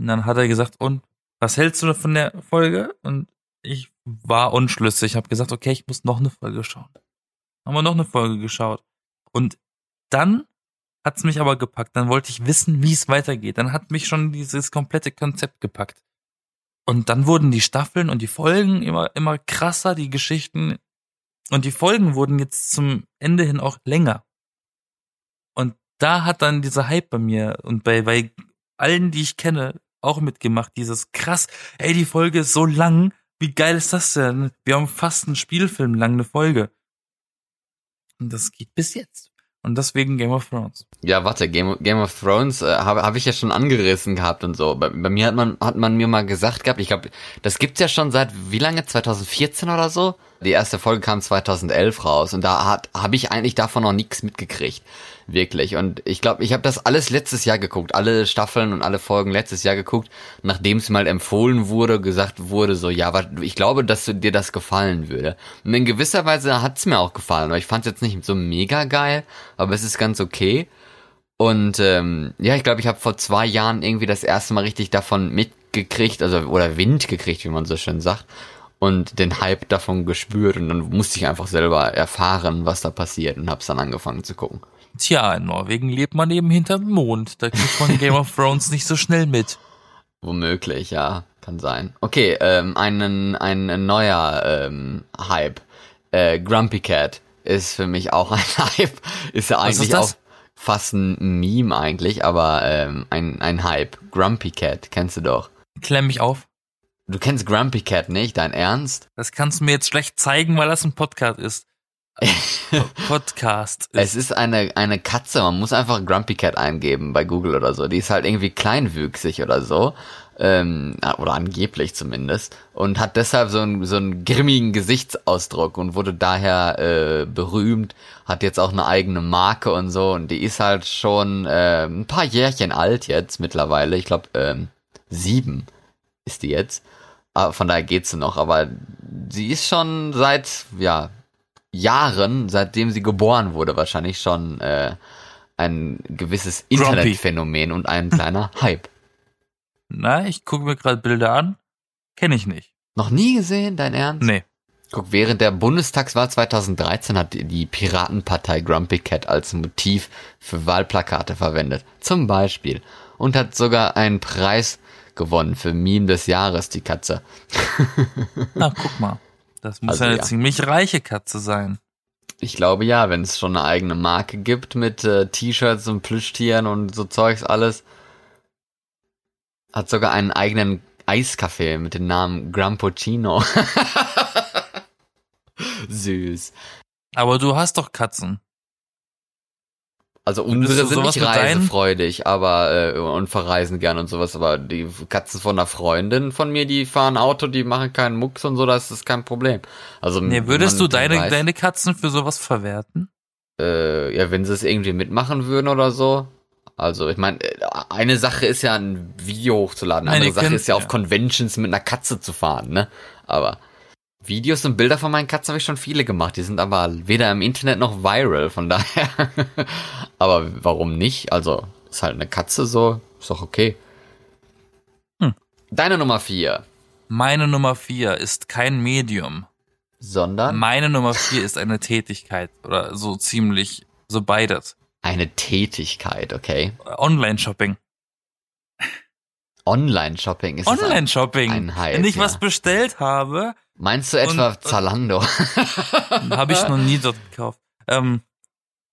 Und dann hat er gesagt, und was hältst du von der Folge? Und ich war unschlüssig, habe gesagt, okay, ich muss noch eine Folge schauen. Haben wir noch eine Folge geschaut. Und dann hat's mich aber gepackt. Dann wollte ich wissen, wie es weitergeht. Dann hat mich schon dieses komplette Konzept gepackt. Und dann wurden die Staffeln und die Folgen immer, immer krasser, die Geschichten. Und die Folgen wurden jetzt zum Ende hin auch länger. Und da hat dann dieser Hype bei mir und bei, bei allen, die ich kenne, auch mitgemacht. Dieses krass, ey, die Folge ist so lang. Wie geil ist das denn? Wir haben fast einen Spielfilm lang eine Folge. Und das geht bis jetzt. Und deswegen Game of Thrones. Ja, warte, Game, Game of Thrones äh, habe hab ich ja schon angerissen gehabt und so. Bei, bei mir hat man hat man mir mal gesagt gehabt, ich glaube, das gibt's ja schon seit wie lange? 2014 oder so? Die erste Folge kam 2011 raus und da hat habe ich eigentlich davon noch nichts mitgekriegt, wirklich. Und ich glaube, ich habe das alles letztes Jahr geguckt, alle Staffeln und alle Folgen letztes Jahr geguckt, nachdem es mal empfohlen wurde, gesagt wurde so, ja, ich glaube, dass dir das gefallen würde. Und in gewisser Weise hat's mir auch gefallen, aber ich fand jetzt nicht so mega geil, aber es ist ganz okay. Und ähm, ja, ich glaube, ich habe vor zwei Jahren irgendwie das erste Mal richtig davon mitgekriegt, also oder Wind gekriegt, wie man so schön sagt, und den Hype davon gespürt und dann musste ich einfach selber erfahren, was da passiert und hab's dann angefangen zu gucken. Tja, in Norwegen lebt man eben hinterm Mond. Da kriegt man Game of Thrones nicht so schnell mit. Womöglich, ja, kann sein. Okay, ähm, einen, ein neuer ähm, Hype. Äh, Grumpy Cat ist für mich auch ein Hype. Ist ja eigentlich ist auch fast ein Meme eigentlich, aber ähm, ein, ein Hype. Grumpy Cat, kennst du doch. Klemm mich auf. Du kennst Grumpy Cat nicht, dein Ernst? Das kannst du mir jetzt schlecht zeigen, weil das ein Podcast ist. Podcast ist. Es ist eine, eine Katze, man muss einfach Grumpy Cat eingeben bei Google oder so. Die ist halt irgendwie kleinwüchsig oder so. Ähm, oder angeblich zumindest. Und hat deshalb so einen, so einen grimmigen Gesichtsausdruck und wurde daher äh, berühmt. Hat jetzt auch eine eigene Marke und so. Und die ist halt schon äh, ein paar Jährchen alt jetzt mittlerweile. Ich glaube, ähm, sieben ist die jetzt. Aber von daher geht sie noch. Aber sie ist schon seit, ja, Jahren, seitdem sie geboren wurde, wahrscheinlich schon äh, ein gewisses. Internetphänomen und ein kleiner Hype. Na, ich gucke mir gerade Bilder an. Kenne ich nicht. Noch nie gesehen, dein Ernst? Nee. Guck, während der Bundestagswahl 2013 hat die Piratenpartei Grumpy Cat als Motiv für Wahlplakate verwendet. Zum Beispiel. Und hat sogar einen Preis gewonnen für Meme des Jahres, die Katze. Na, guck mal. Das muss Also, ja eine ja. ziemlich reiche Katze sein. Ich glaube ja, wenn es schon eine eigene Marke gibt mit äh, T-Shirts und Plüschtieren und so Zeugs alles. Hat sogar einen eigenen Eiskaffee mit dem Namen Grampuccino. Süß. Aber du hast doch Katzen. Also unsere sind nicht reisefreudig, aber äh, und verreisen gern und sowas, aber die Katzen von einer Freundin von mir, die fahren Auto, die machen keinen Mucks und so, das ist kein Problem. Also Nee, würdest du deine, weiß- deine Katzen für sowas verwerten? äh, ja, wenn sie es irgendwie mitmachen würden oder so. Also ich meine, eine Sache ist ja ein Video hochzuladen, eine andere Sache könnt- ist ja auf ja. Conventions mit einer Katze zu fahren, ne? Aber Videos und Bilder von meinen Katzen habe ich schon viele gemacht, die sind aber weder im Internet noch viral, von daher. aber warum nicht? Also ist halt eine Katze so, ist doch okay. Hm. Deine Nummer vier, Meine Nummer vier ist kein Medium. sondern Meine Nummer vier ist eine Tätigkeit oder so ziemlich so beides. eine Tätigkeit, okay? Online-Shopping. Online-Shopping ist Online-Shopping. ein Hype, Wenn ich ja. was bestellt habe, Meinst du etwa Und- Zalando? habe ich noch nie dort gekauft. Ähm,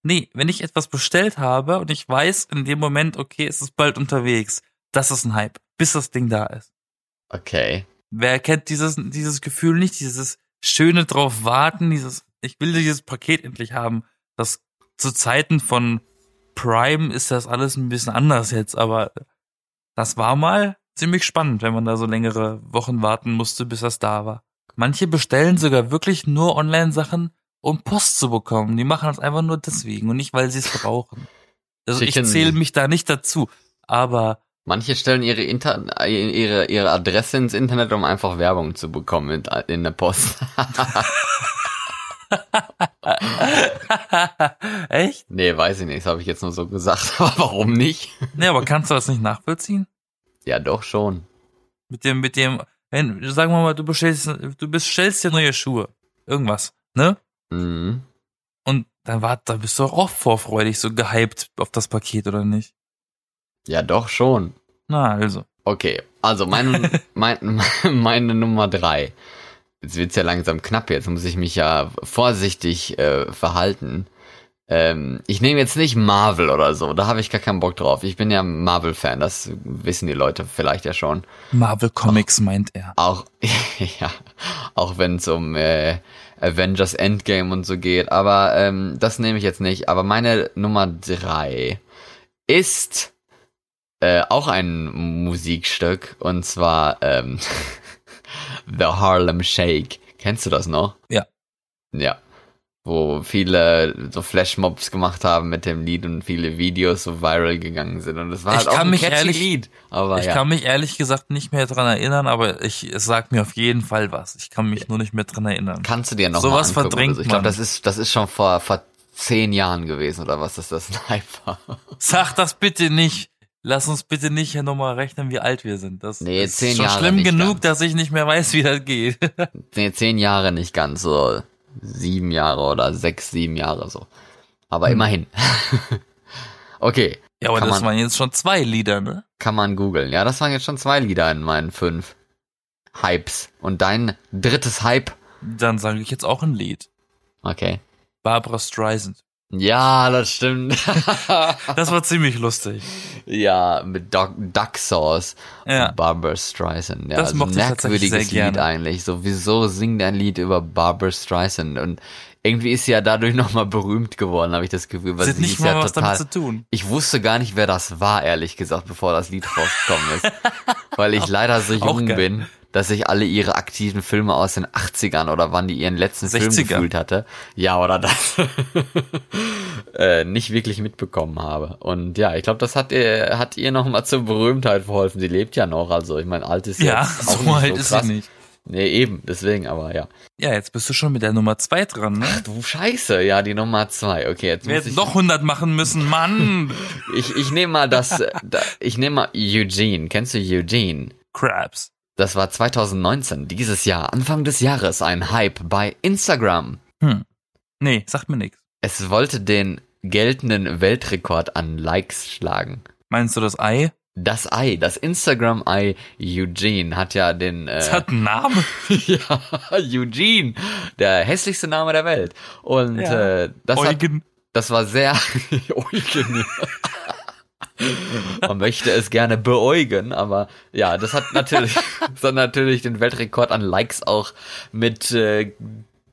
nee, wenn ich etwas bestellt habe und ich weiß in dem Moment, okay, es ist bald unterwegs, das ist ein Hype, bis das Ding da ist. Okay. Wer kennt dieses, dieses Gefühl nicht, dieses schöne drauf warten, dieses, ich will dieses Paket endlich haben. Das zu Zeiten von Prime ist das alles ein bisschen anders jetzt, aber das war mal ziemlich spannend, wenn man da so längere Wochen warten musste, bis das da war. Manche bestellen sogar wirklich nur Online-Sachen, um Post zu bekommen. Die machen das einfach nur deswegen und nicht, weil sie es brauchen. Also ich Schicken- zähle mich da nicht dazu, aber Manche stellen ihre, Inter ihre, ihre Adresse ins Internet, um einfach Werbung zu bekommen in, in der Post. echt? nee, weiß ich nicht, das habe ich jetzt nur so gesagt. Aber warum nicht? Nee, aber kannst du das nicht nachvollziehen? Ja, doch schon. Mit dem, mit dem, wenn, sagen wir mal, du bestellst, du bestellst dir neue Schuhe. Irgendwas, ne? Mhm. Und dann war, da bist du auch vorfreudig, so gehypt auf das Paket, oder nicht? Ja, doch schon. Na, also. Okay, also mein, mein, meine Nummer drei. Jetzt wird's ja langsam knapp, jetzt muss ich mich ja vorsichtig äh, verhalten. Ähm, ich nehme jetzt nicht Marvel oder so, da habe ich gar keinen Bock drauf. Ich bin ja Marvel-Fan, das wissen die Leute vielleicht ja schon. Marvel Comics meint er. Auch, ja, auch wenn es um äh, Avengers Endgame und so geht. Aber ähm, das nehme ich jetzt nicht. Aber meine Nummer drei ist äh, auch ein Musikstück. Und zwar ähm, The Harlem Shake. Kennst du das noch? Ja. Ja. Wo viele so Flashmobs gemacht haben mit dem Lied und viele Videos so viral gegangen sind. Und es war Ich halt auch ein mich ehrlich- Lied. Aber Ich ja. kann mich ehrlich gesagt nicht mehr dran erinnern, aber ich, es sagt mir auf jeden Fall was. Ich kann mich nur nicht mehr dran erinnern. Kannst du dir noch Sowas verdrängt oder so. Ich glaube, das ist, das ist schon vor, vor zehn Jahren gewesen oder was, dass das ein Hype. Sag das bitte nicht. Lass uns bitte nicht hier nochmal rechnen, wie alt wir sind. Das Nee, ist zehn schon Jahre schlimm genug, ganz. dass ich nicht mehr weiß, wie das geht. Nee, zehn Jahre nicht ganz, so sieben Jahre oder sechs, sieben Jahre so. Aber Hm. immerhin. okay, ja, aber Kann das man- waren jetzt schon zwei Lieder, ne? kann man googeln. Ja, das waren jetzt schon zwei Lieder in meinen fünf Hypes. Und dein drittes Hype? Dann sage ich jetzt auch ein Lied. Okay. Barbara Streisand. Ja, das stimmt. Das war ziemlich lustig. ja, mit Duck, Duck Sauce. Ja. Und Barbara Streisand. Ja, Das also mochte ich merkwürdiges sehr Lied gerne. eigentlich. So, wieso singt ein Lied über Barbara Streisand? Und irgendwie ist sie ja dadurch nochmal berühmt geworden, habe ich das Gefühl. Weil Das hat sie nicht mal ja was total, damit zu tun. Ich wusste gar nicht, wer das war, ehrlich gesagt, bevor das Lied rausgekommen ist. Weil ich leider so jung bin, dass ich alle ihre aktiven Filme aus den 80ern oder wann die ihren letzten Film 60er. gefühlt hatte. Ja, oder das. äh, nicht wirklich mitbekommen habe. Und ja, ich glaube, das hat ihr, hat ihr nochmal zur Berühmtheit verholfen. Sie lebt ja noch, also ich meine, alt ist Ja, jetzt auch so alt so ist sie nicht. Nee, eben, deswegen, aber ja. Ja, jetzt bist du schon mit der Nummer zwei dran, ne? Du Scheiße, ja, die Nummer zwei. Okay, jetzt Wir muss hätten ich, doch 100 machen müssen, Mann. ich, ich nehme mal das, äh, da, ich nehme mal Eugene. Kennst du Eugene? Crabs. Das war 2019, dieses Jahr, Anfang des Jahres, ein Hype bei Instagram. Hm. Nee, sagt mir nichts. Es wollte den geltenden Weltrekord an Likes schlagen. Meinst du das Ei? Das Ei, das Instagram-Ei Eugene hat ja den, Das äh, hat einen Namen. ja, Eugene, der hässlichste Name der Welt. Und Ja. äh, das, hat, Eugen. das war sehr Eugen. Man möchte es gerne beäugen, aber ja, das hat natürlich, das hat natürlich den Weltrekord an Likes auch mit äh,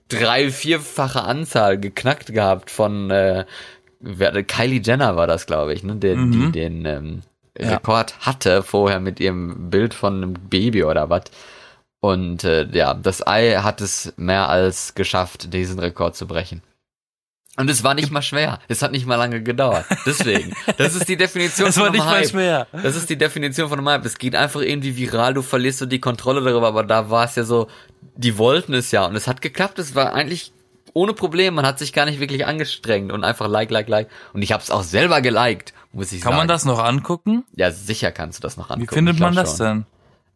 drei, vierfacher Anzahl geknackt gehabt von äh, Kylie Jenner war das, glaube ich, ne, der, Mhm. die den ähm, Ja. Rekord hatte vorher mit ihrem Bild von einem Baby oder was. Und äh, ja, das Ei hat es mehr als geschafft, diesen Rekord zu brechen. Und es war nicht mal schwer. Es hat nicht mal lange gedauert. Deswegen. Das ist die Definition Das von war einem nicht mal Hype. schwer. Das ist die Definition von einem Hype. Es geht einfach irgendwie viral, du verlierst so die Kontrolle darüber, aber da war es ja so, die wollten es ja und es hat geklappt. Es war eigentlich ohne Problem. Man hat sich gar nicht wirklich angestrengt und einfach like, like, like. Und ich habe es auch selber geliked, muss ich Kann sagen. man das noch angucken? Ja, sicher kannst du das noch angucken. Wie findet man das schon.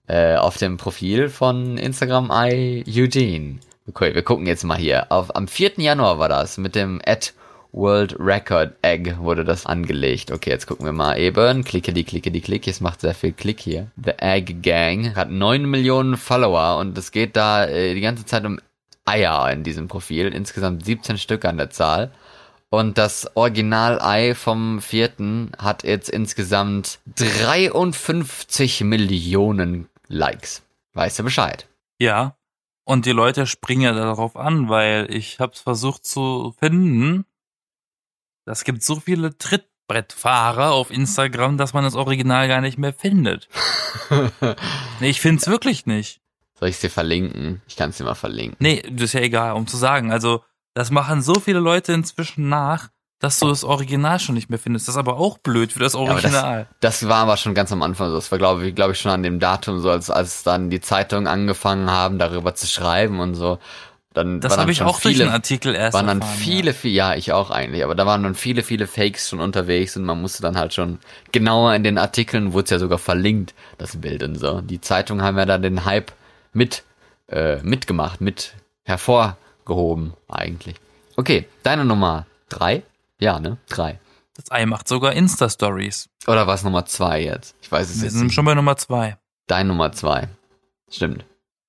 denn? Äh, auf dem Profil von Instagram I Eugene. Okay, wir gucken jetzt mal hier. Auf, am 4. Januar war das mit dem at World Record Egg wurde das angelegt. Okay, jetzt gucken wir mal eben. Klicke die, klicke die, klick. Es macht sehr viel Klick hier. The Egg Gang hat 9 Millionen Follower und es geht da äh, die ganze Zeit um Eier in diesem Profil. Insgesamt 17 Stück an der Zahl. Und das Original-Ei vom vierten hat jetzt insgesamt 53 Millionen Likes. Weißt du Bescheid? Ja. Und die Leute springen ja darauf an, weil ich hab's versucht zu finden. Es gibt so viele Trittbrettfahrer auf Instagram, dass man das Original gar nicht mehr findet. Nee, ich find's wirklich nicht. Soll ich dir verlinken? Ich kann es dir mal verlinken. Nee, das ist ja egal, um zu sagen. Also, das machen so viele Leute inzwischen nach, dass du das Original schon nicht mehr findest. Das ist aber auch blöd für das aber das- Original. Das war aber schon ganz am Anfang so. Das war, glaube ich, glaube ich, schon an dem Datum so, als, als dann die Zeitungen angefangen haben, darüber zu schreiben und so. Dann das waren habe dann ich auch durch viele, einen Artikel erst waren dann erfahren, viele, viele, ja, ich auch eigentlich, aber da waren dann viele, viele Fakes schon unterwegs und man musste dann halt schon genauer in den Artikeln, wurde es ja sogar verlinkt, das Bild und so. Die Zeitungen haben ja da den Hype mit, äh, mitgemacht, mit hervorgehoben, eigentlich. Okay, deine Nummer drei? Ja, ne? Drei. Das Ei macht sogar Insta-Stories. Oder war es Nummer zwei jetzt? Ich weiß es Wir jetzt sind nicht. schon bei Nummer zwei. Dein Nummer zwei. Stimmt.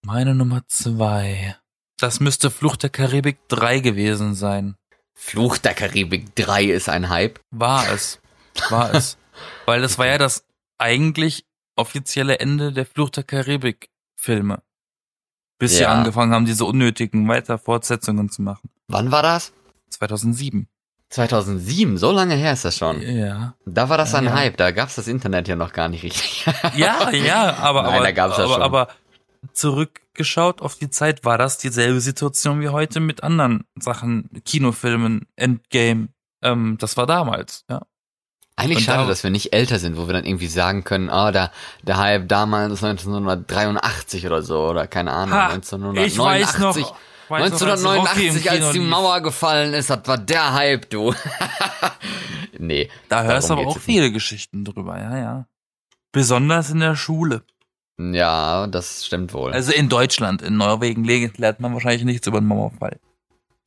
Meine Nummer zwei. Das müsste Flucht der Karibik 3 gewesen sein. Fluch der Karibik 3 ist ein Hype. War es. War es. Weil das war ja das eigentlich offizielle Ende der Flucht der Karibik Filme. Bis sie Ja. angefangen haben, diese unnötigen weiter Fortsetzungen zu machen. Wann war das? 2007. 2007, so lange her ist das schon. Ja. Da war das Ja, ein ja. Hype, da gab's das Internet ja noch gar nicht richtig. Ja, ja, aber, Nein, aber, da gab's das aber, schon. aber zurückgeschaut auf die Zeit war das dieselbe Situation wie heute mit anderen Sachen, Kinofilmen, Endgame. Ähm, das war damals, ja. Eigentlich Und schade, da- dass wir nicht älter sind, wo wir dann irgendwie sagen können, ah, der, der Hype damals 1983 oder so, oder keine Ahnung, Ha, 1989. ich weiß noch, weiß noch, als Rocky im 1989, als Kino die. Mauer gefallen ist, das war der Hype, du. nee. Da hörst du aber auch viele Geschichten drüber, ja, ja. Besonders in der Schule. nicht. Ja, das stimmt wohl. Also in Deutschland, in Norwegen le- lernt man wahrscheinlich nichts über den Mauerfall.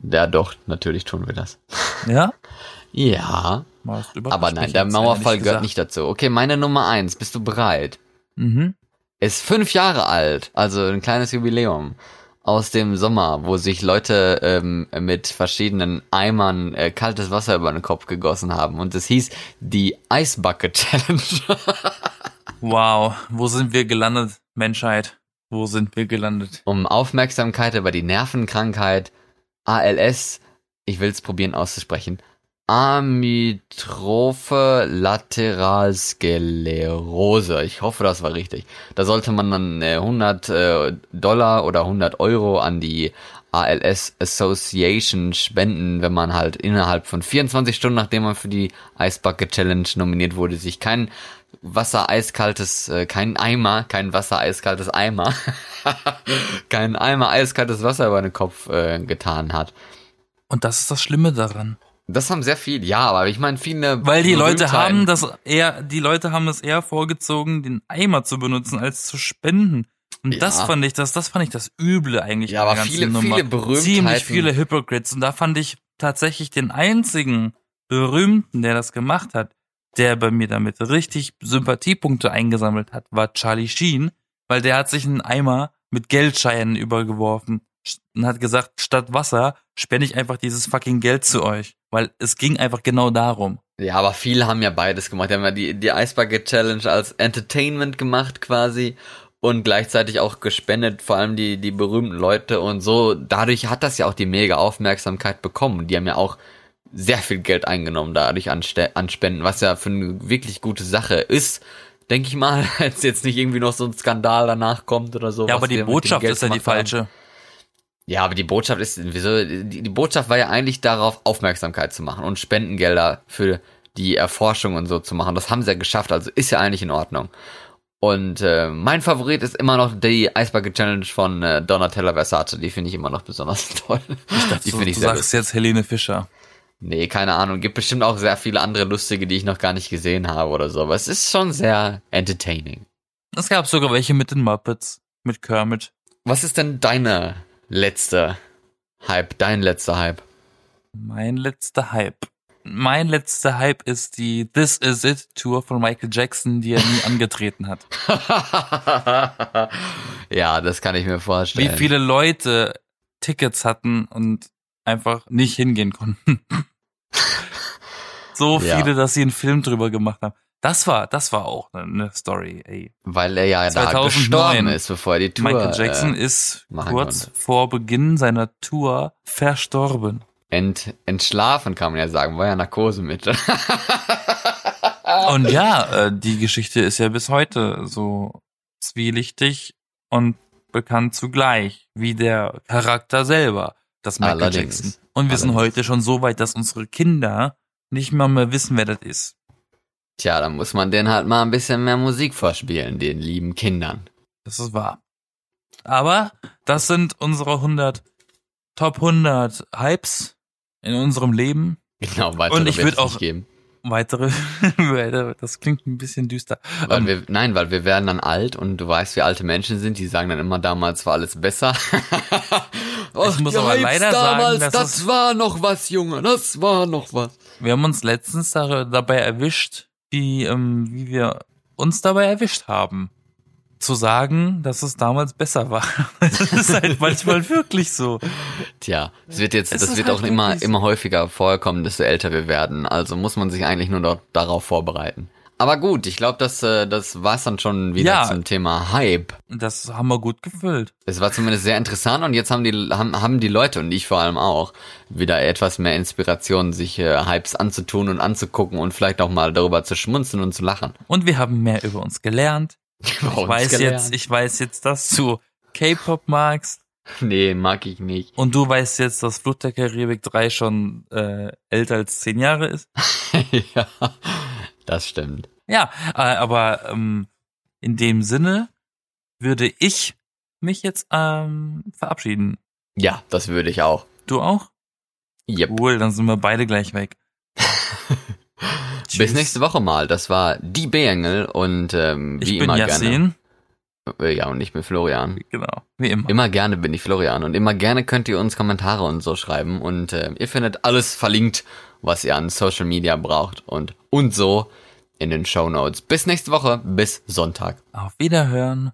ja, doch, natürlich tun wir das. Ja? Ja, aber nein, der Mauerfall ehrlich gehört nicht dazu. Okay, meine Nummer eins, bist du bereit? Mhm. Ist fünf Jahre alt, also ein kleines Jubiläum. Aus dem Sommer, wo sich Leute ähm, mit verschiedenen Eimern äh, kaltes Wasser über den Kopf gegossen haben. Und es hieß die Ice Bucket Challenge. Wow, wo sind wir gelandet, Menschheit? Wo sind wir gelandet? um Aufmerksamkeit über die Nervenkrankheit ALS, ich will es probieren auszusprechen, Amyotrophe Lateralsklerose. Ich hoffe, das war richtig. Da sollte man dann äh, 100 äh, Dollar oder 100 Euro an die ALS Association spenden, wenn man halt innerhalb von 24 Stunden, nachdem man für die Bucket Challenge nominiert wurde, sich kein Wasser eiskaltes, äh, kein Eimer, kein Wasser eiskaltes Eimer, kein Eimer eiskaltes Wasser über den Kopf äh, getan hat. Und das ist das Schlimme daran. Das haben sehr viel, ja, aber ich meine viele. Weil die Leute haben das eher, die Leute haben es eher vorgezogen, den Eimer zu benutzen, als zu spenden. Und Ja. das fand ich, das, das fand ich das Üble eigentlich. Ja, aber viele- Nummer. viele Berühmtheiten- Ziemlich viele Hypocrites. Und da fand ich tatsächlich den einzigen Berühmten, der das gemacht hat, der bei mir damit richtig Sympathiepunkte eingesammelt hat, war Charlie Sheen, weil der hat sich einen Eimer mit Geldscheinen übergeworfen und hat gesagt, statt Wasser spende ich einfach dieses fucking Geld zu euch. Weil es ging einfach genau darum. Ja, aber viele haben ja beides gemacht. Die haben ja die, die Ice Bucket Challenge als Entertainment gemacht quasi und gleichzeitig auch gespendet, vor allem die, die berühmten Leute und so. Dadurch hat das ja auch die mega Aufmerksamkeit bekommen. Die haben ja auch sehr viel Geld eingenommen dadurch an, an Spenden, was ja für eine wirklich gute Sache ist. Denke ich mal, als jetzt nicht irgendwie noch so ein Skandal danach kommt oder so. Ja, aber die Botschaft ist ja die gemacht haben. Ja, aber die Botschaft ist, wieso, die, die Botschaft war ja eigentlich darauf, Aufmerksamkeit zu machen und Spendengelder für die Erforschung und so zu machen. Das haben sie ja geschafft, also ist ja eigentlich in Ordnung. Und äh, mein Favorit ist immer noch die Bucket Challenge von äh, Donatella Versace. Die finde ich immer noch besonders toll. die Du, finde ich du sagst lustig. jetzt Helene Fischer. Nee, keine Ahnung. Gibt bestimmt auch sehr viele andere lustige, die ich noch gar nicht gesehen habe oder so. Aber es ist schon sehr entertaining. Es gab sogar welche mit den Muppets, mit Kermit. Was ist denn deine letzte Hype, dein letzter Hype? Mein letzter Hype. Mein letzter Hype ist die This Is It Tour von Michael Jackson, die er nie angetreten hat. ja, das kann ich mir Wie vorstellen. viele Leute Tickets hatten und einfach nicht hingehen konnten. so Ja. viele, dass sie einen Film drüber gemacht haben. Das war, das war auch eine Story, ey. Weil er ja da 2009. gestorben ist, bevor er die Tour Michael Jackson äh, ist kurz konnte. vor Beginn seiner Tour verstorben. ent, entschlafen, kann man ja sagen. War ja Narkose mit. Und ja, äh, die Geschichte ist ja bis heute so zwielichtig und bekannt zugleich, wie der Charakter selber, das Michael Allerdings. Jackson. Und wir sind Allerdings. heute schon so weit, dass unsere Kinder nicht mal mehr wissen, wer das ist. Tja, dann muss man denen halt mal ein bisschen mehr Musik vorspielen, den lieben Kindern. Das ist wahr. Aber das sind unsere 100 Top 100 Hypes in unserem Leben. Genau, weitere Und ich wird würd es auch- nicht geben. Weitere, das klingt ein bisschen düster. Weil Ähm, wir, nein, weil wir werden dann alt und du weißt, wie alte Menschen sind, die sagen dann immer, damals war alles besser. Och, muss die aber leider sagen, damals, dass das war noch was, Junge, das war noch was. Wir haben uns letztens da- dabei erwischt, wie, ähm, wie wir uns dabei erwischt haben. Zu sagen, dass es damals besser war. Das ist halt manchmal wirklich so. Tja, es wird jetzt, Es das wird halt auch immer, so. immer häufiger vorkommen, desto älter wir werden. Also muss man sich eigentlich nur dort, darauf vorbereiten. Aber gut, ich glaube, das, äh, das war's dann schon wieder Ja. zum Thema Hype. Das haben wir gut gefüllt. Es war zumindest sehr interessant und jetzt haben die, haben, haben die Leute und ich vor allem auch wieder etwas mehr Inspiration, sich äh, Hypes anzutun und anzugucken und vielleicht auch mal darüber zu schmunzeln und zu lachen. Und wir haben mehr über uns gelernt. Bei Ich uns weiß gelernt. jetzt, ich weiß jetzt, dass du K-Pop magst. Nee, mag ich nicht. Und du weißt jetzt, dass Flut der Karibik 3 schon äh, älter als zehn Jahre ist. ja, das stimmt. Ja, äh, aber ähm, in dem Sinne würde ich mich jetzt ähm, verabschieden. Ja, das würde ich auch. Du auch? Yep. Cool, dann sind wir beide gleich weg. Bis nächste Woche mal. Das war die B-Engel und ähm, wie Ich bin immer Yassin. gerne. Äh, Ja, und ich bin Florian. Genau, wie immer. Immer gerne bin ich Florian und immer gerne könnt ihr uns Kommentare und so schreiben und äh, ihr findet alles verlinkt, was ihr an Social Media braucht und und so in den Show Notes. Bis nächste Woche, bis Sonntag. Auf Wiederhören.